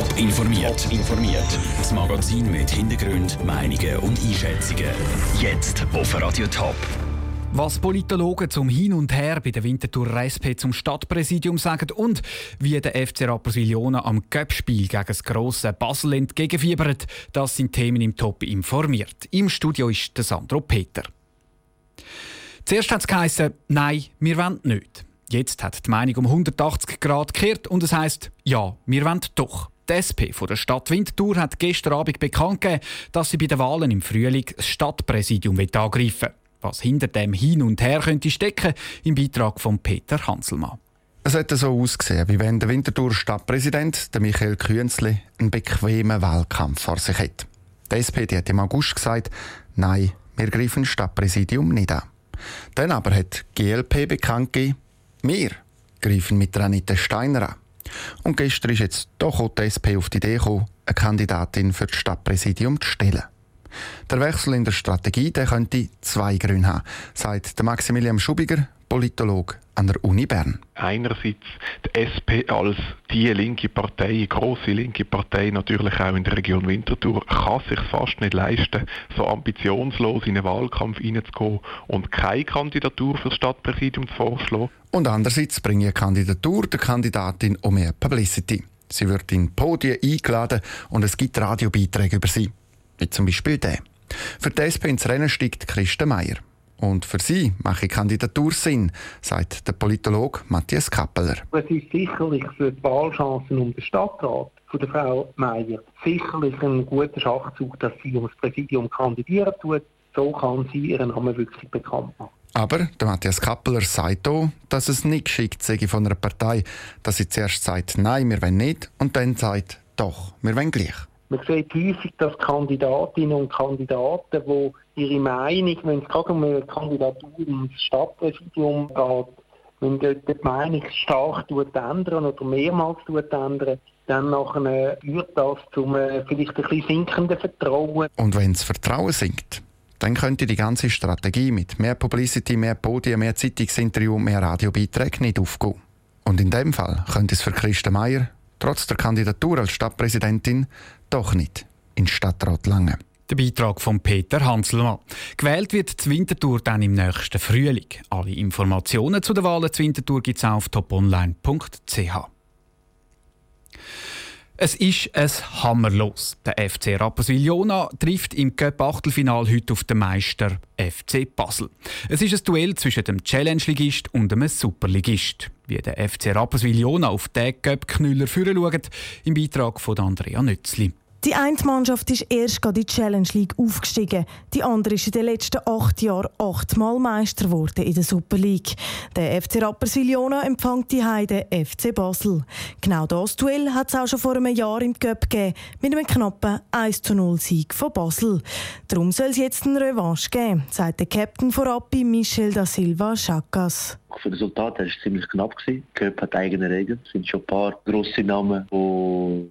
Top informiert. informiert. Das Magazin mit Hintergrund, Meinungen und Einschätzungen. Jetzt auf Radio Top. Was Politologen zum Hin und Her bei der Winterthur SP zum Stadtpräsidium sagen und wie der FC Rapperswil Jona am Göppspiel gegen das grosse Basel entgegenfiebert, das sind Themen im Top informiert. Im Studio ist Sandro Peter. Zuerst hat es geheißen, nein, wir wollen nicht. Jetzt hat die Meinung um 180 Grad gekehrt und es heißt, ja, wir wollen doch. Die SP von der Stadt Winterthur hat gestern Abend bekannt gegeben, dass sie bei den Wahlen im Frühling das Stadtpräsidium angreifen will. Was hinter dem Hin und Her könnte stecken, im Beitrag von Peter Hanselmann. Es hätte so ausgesehen, wie wenn der Winterthur Stadtpräsident, der Michael Künzli, einen bequemen Wahlkampf vor sich hat. Die SP die hat im August gesagt, nein, wir greifen das Stadtpräsidium nicht an. Dann aber hat die GLP bekannt gegeben, wir greifen mit Anita Steiner an. Und gestern ist jetzt doch auch die SP auf die Idee gekommen, eine Kandidatin für das Stadtpräsidium zu stellen. Der Wechsel in der Strategie der könnte zwei Gründe haben, sagt Maximilian Schubiger, Politologe an der Uni Bern. Einerseits die SP als die linke Partei, große linke Partei, natürlich auch in der Region Winterthur, kann sich fast nicht leisten, so ambitionslos in einen Wahlkampf hineinzugehen und keine Kandidatur für das Stadtpräsidium zu vorschlagen. Und andererseits bringt eine Kandidatur der Kandidatin um mehr Publicity. Sie wird in Podien eingeladen und es gibt Radiobeiträge über sie. Wie zum Beispiel der. Für die SP ins Rennen steigt Christen Meier. Und für sie mache Kandidatur Sinn, sagt der Politologe Matthias Kappeler. Es ist sicherlich für die Wahlchancen um den Stadtrat von der Frau Meier sicherlich ein guter Schachzug, dass sie ums Präsidium kandidieren tut. So kann sie ihren Namen wirklich bekannt machen. Aber der Matthias Kappeler sagt auch, dass es nicht geschickt sei von einer Partei, dass sie zuerst sagt, nein, wir wollen nicht, und dann sagt, doch, wir wollen gleich. Man sieht häufig, dass Kandidatinnen und Kandidaten, die ihre Meinung, wenn es gerade um eine Kandidatur ins Stadtpräsidium geht, wenn dort die Meinung stark ändern oder mehrmals ändern, dann nachher führt das zum vielleicht ein bisschen sinkenden Vertrauen. Und wenn das Vertrauen sinkt, dann könnte die ganze Strategie mit mehr Publicity, mehr Podien, mehr Zeitungsinterview, mehr Radiobeiträge nicht aufgehen. Und in dem Fall könnte es für Christa Meier trotz der Kandidatur als Stadtpräsidentin doch nicht in Stadtrat Lange. Der Beitrag von Peter Hanselmann. Gewählt wird die Wintertour dann im nächsten Frühling. Alle Informationen zu den Wahlen zur Wintertour gibt es auf toponline.ch. Es ist ein Hammerlos. Der FC Rapperswil-Jona trifft im Cup-Achtelfinal heute auf den Meister FC Basel. Es ist ein Duell zwischen dem Challenge-Ligist und dem Superligist. Wie der FC Rapperswil-Jona auf den Cup-Knüller führen schaut, im Beitrag von Andrea Nützli. Die eine Mannschaft ist erst in die Challenge League aufgestiegen. Die andere ist in den letzten acht Jahren achtmal Meister geworden in der Super League. Der FC Rapperswil-Jona empfängt die Heide FC Basel. Genau das Duell hat es auch schon vor einem Jahr im Cup gegeben, mit einem knappen 1-0 Sieg von Basel. Darum soll es jetzt eine Revanche geben, sagt der Captain von Rappi Michel da Silva Chakas. Für das Resultat war es ziemlich knapp. Die Cup hat eigene Regeln. Es sind schon ein paar grosse Namen, die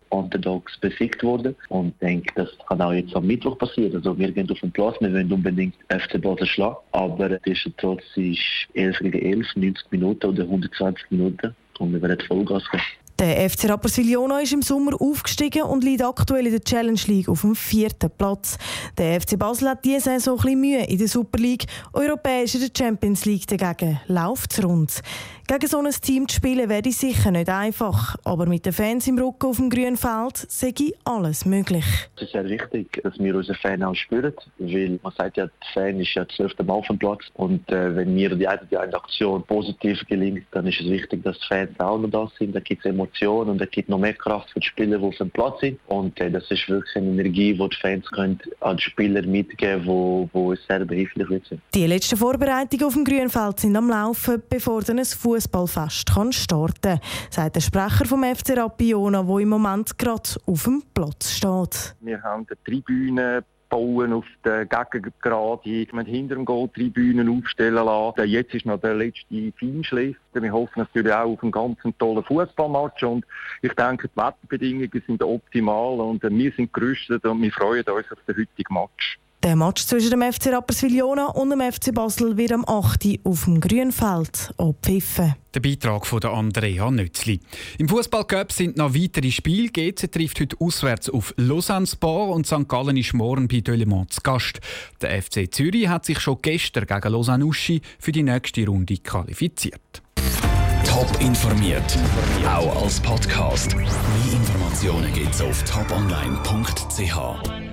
Underdogs besiegt wurden. Und ich denke, das kann auch jetzt am Mittwoch passieren. Also wir gehen auf den Platz, wir wollen unbedingt FC Basel schlagen. Aber der Trotz ist 11 gegen 11, 90 Minuten oder 120 Minuten. Und wir werden Vollgas geben. Der FC Rapperswil-Jona ist im Sommer aufgestiegen und liegt aktuell in der Challenge League auf dem vierten Platz. Der FC Basel hat diese Saison ein bisschen Mühe in der Super League. Europäisch in der Champions League dagegen läuft rund. Gegen so ein Team zu spielen wäre sicher nicht einfach, aber mit den Fans im Rücken auf dem grünen Feld sei alles möglich. Es ist sehr wichtig, dass wir unsere Fans auch spüren, weil man sagt ja, der Fan ist ja zwölfte Mal auf dem Platz und äh, wenn mir die eine, die eine Aktion positiv gelingt, dann ist es wichtig, dass die Fans auch noch da sind, da gibt es Emotionen und da gibt noch mehr Kraft für die Spieler, die auf dem Platz sind und äh, das ist wirklich eine Energie, die die Fans können an die Spieler mitgeben können, die, die sehr behilflich sind. Die letzten Vorbereitungen auf dem grünen Feld sind am Laufen, bevor dann ein Fuß Fußballfest kann starten sagt der Sprecher vom FC Rapiona, der im Moment gerade auf dem Platz steht. Wir haben eine Tribüne bauen auf der Gegengrade. Wir hinter dem Goal Tribünen aufstellen lassen. Jetzt ist noch der letzte Feinschliff. Wir hoffen natürlich auch auf einen ganz tollen Fußballmatch und ich denke, die Wetterbedingungen sind optimal und wir sind gerüstet und wir freuen uns auf den heutigen Match. Der Match zwischen dem FC Rapperswil-Jona und dem FC Basel wird am 8. auf dem Grünfeld abpfiffen. Der Beitrag von Andrea Nützli. Im Fußballcup sind noch weitere Spiele. GC trifft heute auswärts auf Lausanne Sport und St. Gallen ist morgen bei Delemont zu Gast. Der FC Zürich hat sich schon gestern gegen Lausanne Uschi für die nächste Runde qualifiziert. Top informiert, auch als Podcast. Mehr Informationen gibt's auf toponline.ch.